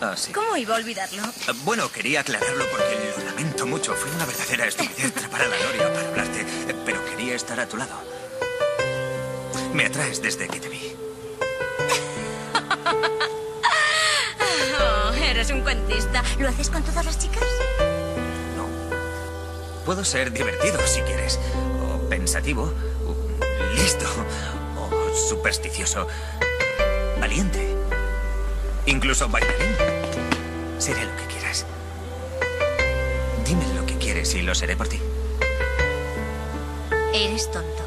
Ah, sí. ¿Cómo iba a olvidarlo? Ah, Bueno, quería aclararlo porque lo lamento mucho. Fue una verdadera estupidez trapar a la Noria para hablarte, eh, pero quería estar a tu lado. Me atraes desde que te vi. Oh, eres un cuentista. ¿Lo haces con todas las chicas? No. Puedo ser divertido si quieres, o pensativo, o listo, o supersticioso, valiente, incluso bailarín. Seré lo que quieras. Dime lo que quieres y lo seré por ti. Eres tonto.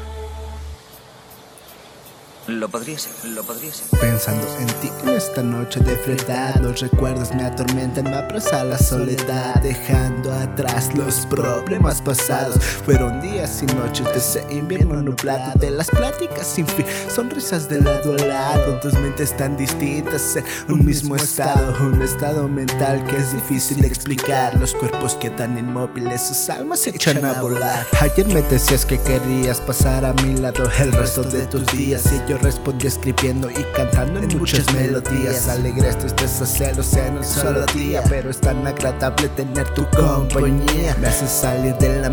Lo podría ser, lo podría ser. Pensando en ti en esta noche de frialdad Los recuerdos me atormentan, me abraza la soledad Dejando atrás los problemas pasados. Fueron días y noches de ese invierno nublado De las pláticas sin fin, sonrisas de lado a lado Dos mentes tan distintas en un mismo estado Un estado mental que es difícil de explicar Los cuerpos quedan inmóviles, sus almas se echan a volar. Ayer me decías que querías pasar a mi lado el resto de tus días Y yo respondí escribiendo y cantando en muchas melodías. Alegres tristezas, celos en un solo día Pero es tan agradable tener tu compañía. Me hace salir de la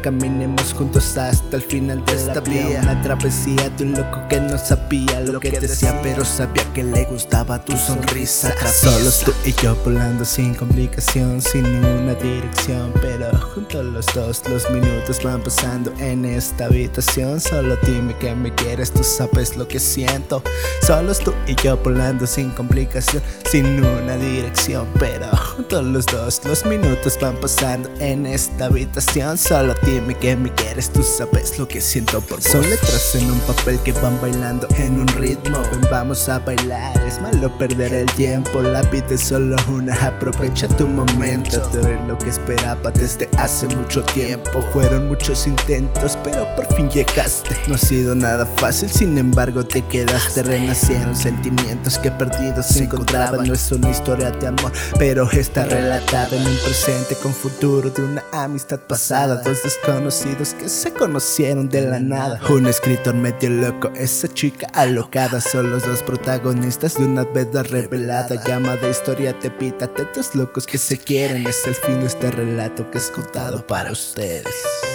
Caminemos juntos hasta el final de esta vía Una travesía de un loco que no sabía lo que decía Pero sabía que le gustaba tu sonrisa. Solos tú y yo volando sin complicación Sin una dirección Pero juntos los dos los minutos van pasando en esta habitación. Solo dime que me quieres, tú sabes lo que siento. Solos tú y yo volando sin complicación Sin una dirección Pero juntos los dos los minutos van pasando en esta habitación Solo dime que me quieres, tú sabes lo que siento por vos Son letras en un papel que van bailando en un ritmo. Vamos a bailar, es malo perder el tiempo. La vida es solo una, aprovecha tu momento. Tú eres lo que esperaba desde hace mucho tiempo. Fueron muchos intentos, pero por fin llegaste. No ha sido nada fácil, sin embargo te quedaste Renacieron sentimientos que perdidos se encontraban No es una historia de amor, pero está relatada en un presente con futuro De una amistad pasada, dos desconocidos que se conocieron de la nada. Un escritor medio loco, esa chica alocada Son los dos protagonistas de una verdad revelada Llamada historia te pita, dos locos que se quieren Es el fin de este relato que es contado para ustedes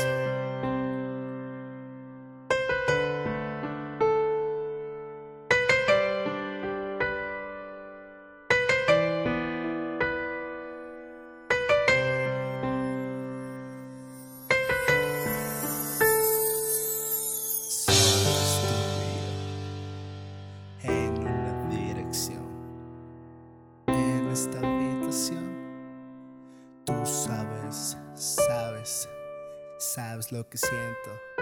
esta habitación, tú sabes, sabes, sabes lo que siento.